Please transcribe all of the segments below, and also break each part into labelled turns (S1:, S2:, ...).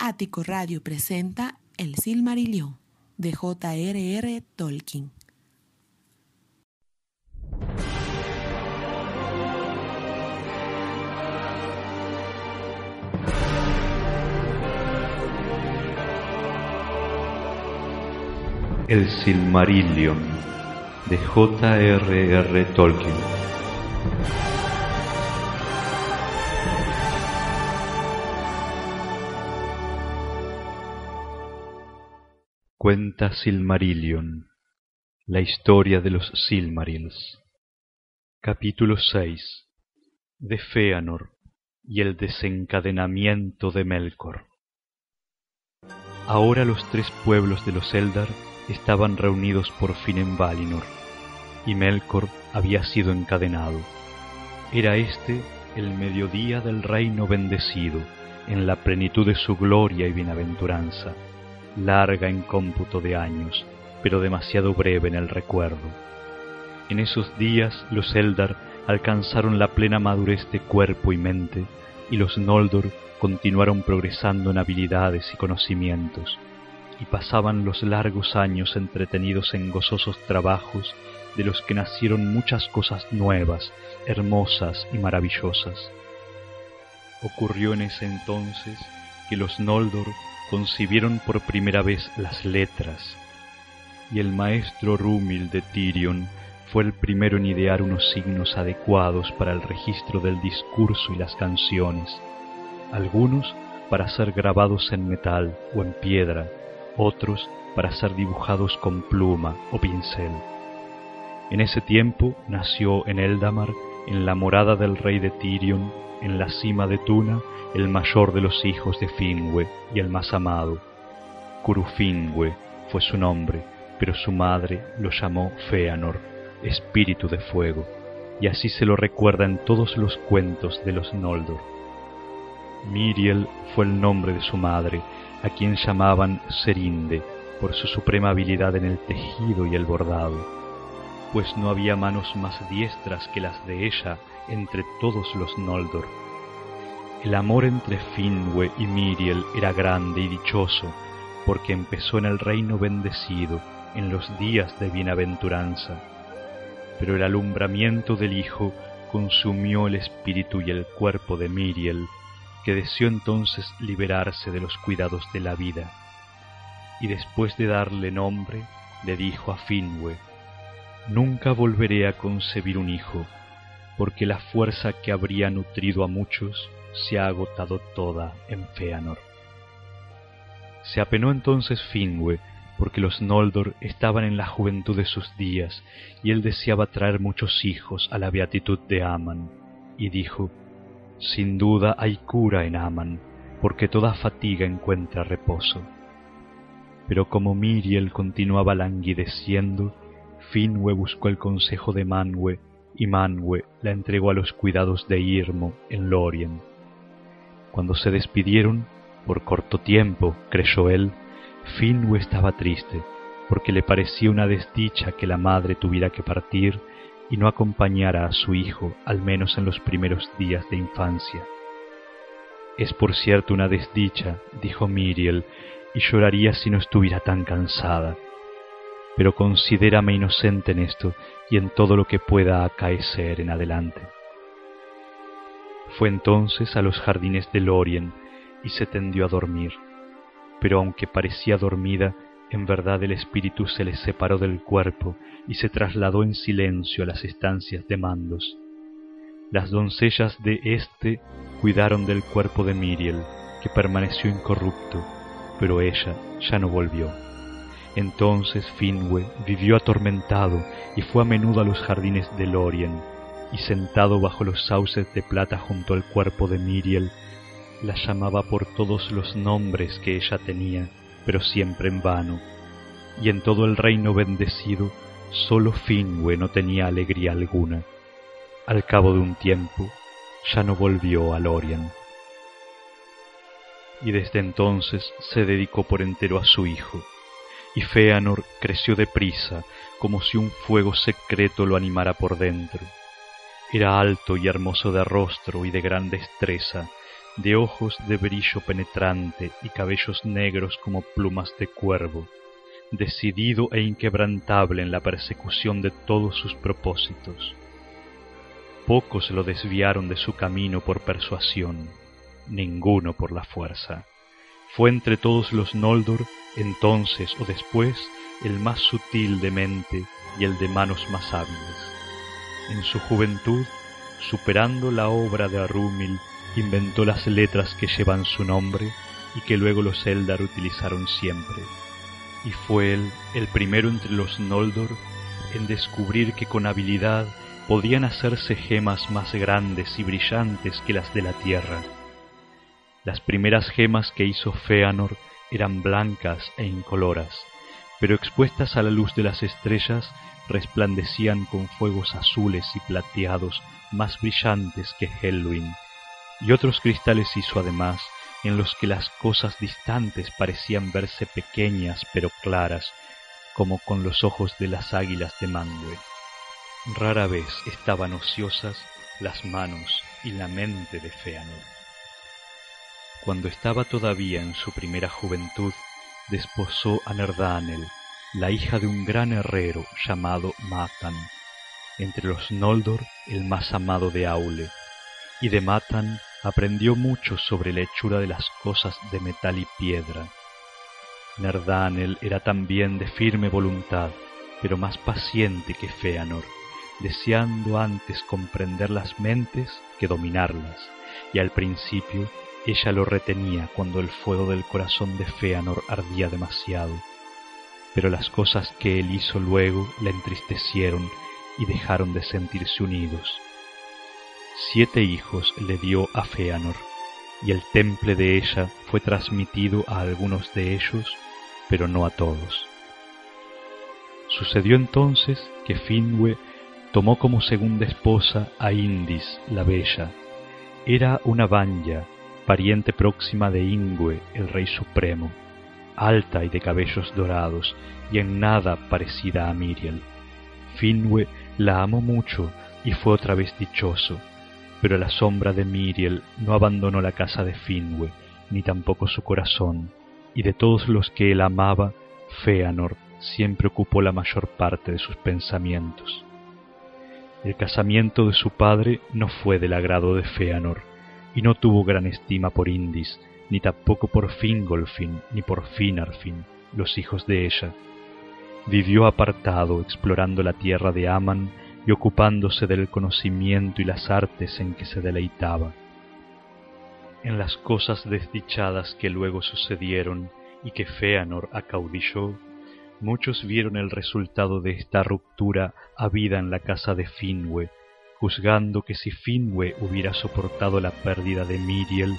S1: Ático Radio presenta El Silmarillion de J.R.R. Tolkien.
S2: El Silmarillion de J.R.R. Tolkien. Cuenta Silmarillion, la historia de los Silmarils. Capítulo 6 de Feanor y el desencadenamiento de Melkor. Ahora los tres pueblos de los Eldar estaban reunidos por fin en Valinor, y Melkor había sido encadenado. Era este el mediodía del reino bendecido, en la plenitud de su gloria y bienaventuranza, larga en cómputo de años, pero demasiado breve en el recuerdo. En esos días los Eldar alcanzaron la plena madurez de cuerpo y mente, y los Noldor continuaron progresando en habilidades y conocimientos, y pasaban los largos años entretenidos en gozosos trabajos de los que nacieron muchas cosas nuevas, hermosas y maravillosas. Ocurrió en ese entonces que los Noldor concibieron por primera vez las letras, y el maestro Rúmil de Tirion fue el primero en idear unos signos adecuados para el registro del discurso y las canciones, algunos para ser grabados en metal o en piedra, otros para ser dibujados con pluma o pincel. En ese tiempo nació en Eldamar, en la morada del rey de Tirion, en la cima de Tuna, el mayor de los hijos de Finwe y el más amado. Curufingüe fue su nombre, pero su madre lo llamó Feanor, espíritu de fuego, y así se lo recuerda en todos los cuentos de los Noldor. Miriel fue el nombre de su madre, a quien llamaban Serinde, por su suprema habilidad en el tejido y el bordado, pues no había manos más diestras que las de ella entre todos los Noldor. El amor entre Finwe y Miriel era grande y dichoso, porque empezó en el reino bendecido, en los días de bienaventuranza. Pero el alumbramiento del Hijo consumió el espíritu y el cuerpo de Miriel, que deseó entonces liberarse de los cuidados de la vida. Y después de darle nombre, le dijo a Finwe, Nunca volveré a concebir un hijo, porque la fuerza que habría nutrido a muchos se ha agotado toda en Feanor. Se apenó entonces Finwe, porque los Noldor estaban en la juventud de sus días, y él deseaba traer muchos hijos a la beatitud de Aman, y dijo, Sin duda hay cura en Aman, porque toda fatiga encuentra reposo. Pero como Miriel continuaba languideciendo, Finwe buscó el consejo de Manwe, y Manwe la entregó a los cuidados de Irmo en Lorien. Cuando se despidieron, por corto tiempo, creyó él, Finwe estaba triste, porque le parecía una desdicha que la madre tuviera que partir y no acompañara a su hijo, al menos en los primeros días de infancia. Es por cierto una desdicha, dijo Miriel, y lloraría si no estuviera tan cansada. Pero considérame inocente en esto y en todo lo que pueda acaecer en adelante. Fue entonces a los jardines de Lorien y se tendió a dormir pero aunque parecía dormida, en verdad el espíritu se le separó del cuerpo y se trasladó en silencio a las estancias de mandos. Las doncellas de éste cuidaron del cuerpo de Miriel, que permaneció incorrupto, pero ella ya no volvió. Entonces Finwe vivió atormentado y fue a menudo a los jardines de Lorien, y sentado bajo los sauces de plata junto al cuerpo de Miriel, la llamaba por todos los nombres que ella tenía, pero siempre en vano, y en todo el reino bendecido sólo Finwe no tenía alegría alguna. Al cabo de un tiempo ya no volvió a Lorien. Y desde entonces se dedicó por entero a su hijo, y Feanor creció deprisa, como si un fuego secreto lo animara por dentro. Era alto y hermoso de rostro y de gran destreza, de ojos de brillo penetrante y cabellos negros como plumas de cuervo, decidido e inquebrantable en la persecución de todos sus propósitos. Pocos lo desviaron de su camino por persuasión, ninguno por la fuerza. Fue entre todos los Noldor, entonces o después, el más sutil de mente y el de manos más hábiles. En su juventud, superando la obra de Arúmil, inventó las letras que llevan su nombre y que luego los Eldar utilizaron siempre. Y fue él el primero entre los Noldor en descubrir que con habilidad podían hacerse gemas más grandes y brillantes que las de la tierra. Las primeras gemas que hizo Feanor eran blancas e incoloras, pero expuestas a la luz de las estrellas resplandecían con fuegos azules y plateados más brillantes que Helluin, y otros cristales hizo además en los que las cosas distantes parecían verse pequeñas pero claras, como con los ojos de las águilas de Mangue. Rara vez estaban ociosas las manos y la mente de Feanor. Cuando estaba todavía en su primera juventud, desposó a Nerdanel, la hija de un gran herrero llamado Matan, entre los Noldor el más amado de Aule, y de Matan aprendió mucho sobre la hechura de las cosas de metal y piedra. Nerdanel era también de firme voluntad, pero más paciente que Feanor, deseando antes comprender las mentes que dominarlas, y al principio ella lo retenía cuando el fuego del corazón de Feanor ardía demasiado. Pero las cosas que él hizo luego la entristecieron y dejaron de sentirse unidos. Siete hijos le dio a Feanor, y el temple de ella fue transmitido a algunos de ellos, pero no a todos. Sucedió entonces que Finwë tomó como segunda esposa a Indis la Bella. Era una Vanya, pariente próxima de Ingwe, el rey supremo, alta y de cabellos dorados, y en nada parecida a Miriel. Finwë la amó mucho y fue otra vez dichoso, pero la sombra de Miriel no abandonó la casa de Finwë, ni tampoco su corazón, y de todos los que él amaba, Feanor siempre ocupó la mayor parte de sus pensamientos. El casamiento de su padre no fue del agrado de Feanor, y no tuvo gran estima por Indis, ni tampoco por Fingolfin, ni por Finarfin, los hijos de ella. Vivió apartado, explorando la tierra de Aman y ocupándose del conocimiento y las artes en que se deleitaba. En las cosas desdichadas que luego sucedieron y que Feanor acaudilló, muchos vieron el resultado de esta ruptura habida en la casa de Finwë, juzgando que si Finwë hubiera soportado la pérdida de Miriel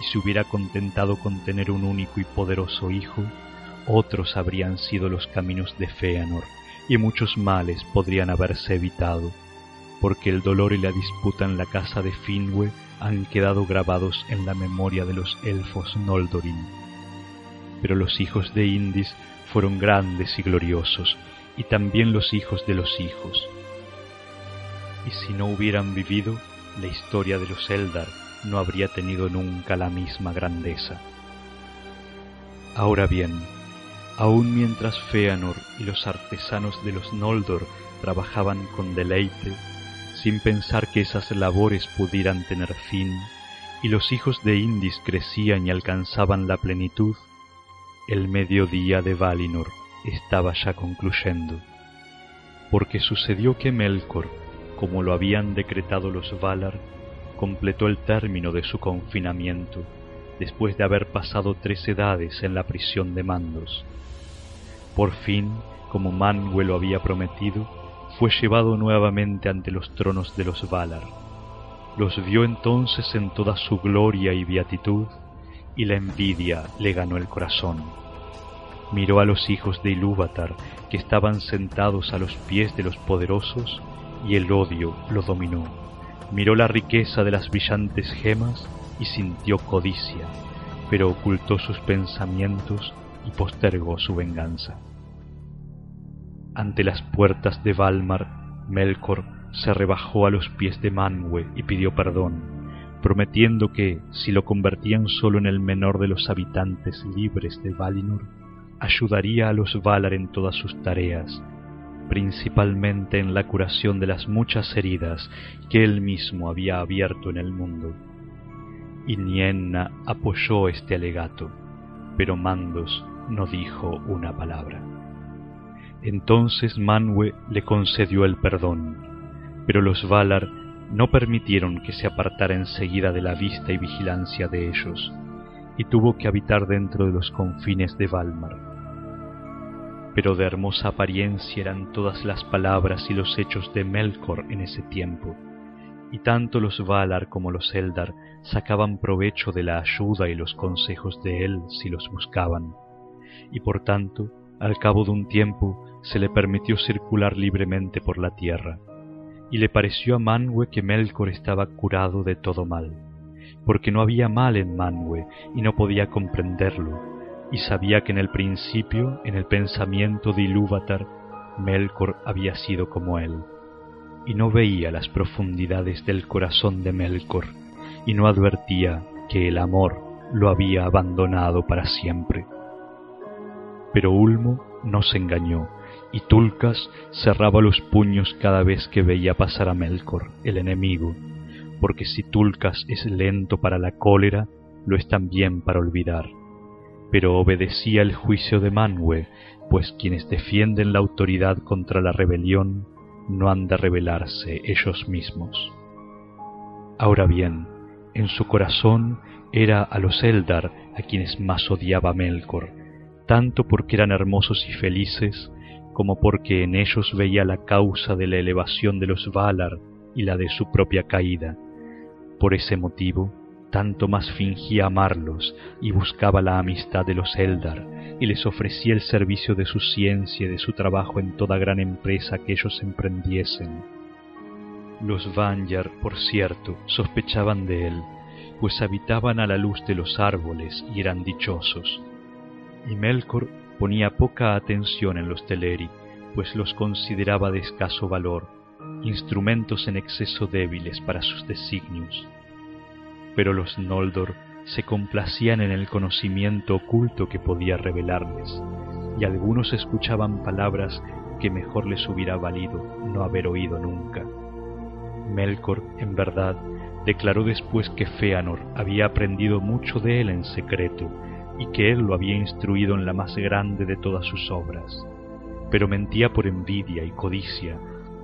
S2: y se hubiera contentado con tener un único y poderoso hijo, otros habrían sido los caminos de Feanor, y muchos males podrían haberse evitado, porque el dolor y la disputa en la casa de Finwë han quedado grabados en la memoria de los elfos Noldorin. Pero los hijos de Indis fueron grandes y gloriosos, y también los hijos de los hijos. Y si no hubieran vivido, la historia de los Eldar no habría tenido nunca la misma grandeza. Ahora bien, aun mientras Feanor y los artesanos de los Noldor trabajaban con deleite, sin pensar que esas labores pudieran tener fin, y los hijos de Indis crecían y alcanzaban la plenitud, el mediodía de Valinor estaba ya concluyendo, porque sucedió que Melkor, como lo habían decretado los Valar, completó el término de su confinamiento, después de haber pasado tres edades en la prisión de Mandos. Por fin, como Manwë lo había prometido, fue llevado nuevamente ante los tronos de los Valar. Los vio entonces en toda su gloria y beatitud, y la envidia le ganó el corazón. Miró a los hijos de Ilúvatar, que estaban sentados a los pies de los poderosos, y el odio lo dominó. Miró la riqueza de las brillantes gemas y sintió codicia, pero ocultó sus pensamientos y postergó su venganza. Ante las puertas de Valmar, Melkor se rebajó a los pies de Manwë y pidió perdón, prometiendo que, si lo convertían solo en el menor de los habitantes libres de Valinor, ayudaría a los Valar en todas sus tareas, principalmente en la curación de las muchas heridas que él mismo había abierto en el mundo. Y Nienna apoyó este alegato, pero Mandos no dijo una palabra. Entonces Manwë le concedió el perdón, pero los Valar no permitieron que se apartara enseguida de la vista y vigilancia de ellos, y tuvo que habitar dentro de los confines de Valmar. Pero de hermosa apariencia eran todas las palabras y los hechos de Melkor en ese tiempo, y tanto los Valar como los Eldar sacaban provecho de la ayuda y los consejos de él si los buscaban, y por tanto, al cabo de un tiempo, se le permitió circular libremente por la tierra, y le pareció a Manwë que Melkor estaba curado de todo mal, porque no había mal en Manwë y no podía comprenderlo, y sabía que en el principio, en el pensamiento de Ilúvatar, Melkor había sido como él, y no veía las profundidades del corazón de Melkor, y no advertía que el amor lo había abandonado para siempre. Pero Ulmo no se engañó, y Tulcas cerraba los puños cada vez que veía pasar a Melkor, el enemigo, porque si Tulcas es lento para la cólera, lo es también para olvidar. Pero obedecía el juicio de Manwë, pues quienes defienden la autoridad contra la rebelión no han de rebelarse ellos mismos. Ahora bien, en su corazón era a los Eldar a quienes más odiaba Melkor, tanto porque eran hermosos y felices, como porque en ellos veía la causa de la elevación de los Valar y la de su propia caída. Por ese motivo, tanto más fingía amarlos y buscaba la amistad de los Eldar y les ofrecía el servicio de su ciencia y de su trabajo en toda gran empresa que ellos emprendiesen. Los Vanyar, por cierto, sospechaban de él, pues habitaban a la luz de los árboles y eran dichosos. Y Melkor ponía poca atención en los Teleri, pues los consideraba de escaso valor, instrumentos en exceso débiles para sus designios. Pero los Noldor se complacían en el conocimiento oculto que podía revelarles, y algunos escuchaban palabras que mejor les hubiera valido no haber oído nunca. Melkor, en verdad, declaró después que Feanor había aprendido mucho de él en secreto y que él lo había instruido en la más grande de todas sus obras. Pero mentía por envidia y codicia,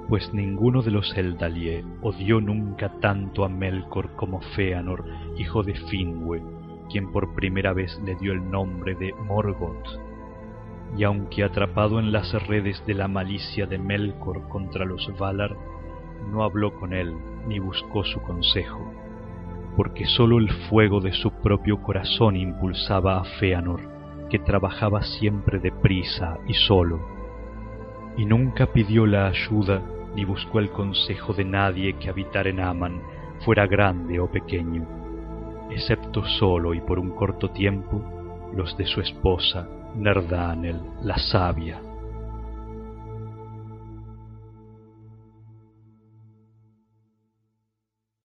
S2: pues ninguno de los Eldalie odió nunca tanto a Melkor como Feanor, hijo de Finwë, quien por primera vez le dio el nombre de Morgoth. Y aunque atrapado en las redes de la malicia de Melkor contra los Valar, no habló con él ni buscó su consejo porque sólo el fuego de su propio corazón impulsaba a Feanor, que trabajaba siempre deprisa y solo, y nunca pidió la ayuda ni buscó el consejo de nadie que habitar en Aman, fuera grande o pequeño, excepto solo y por un corto tiempo los de su esposa, Nerdanel, la sabia.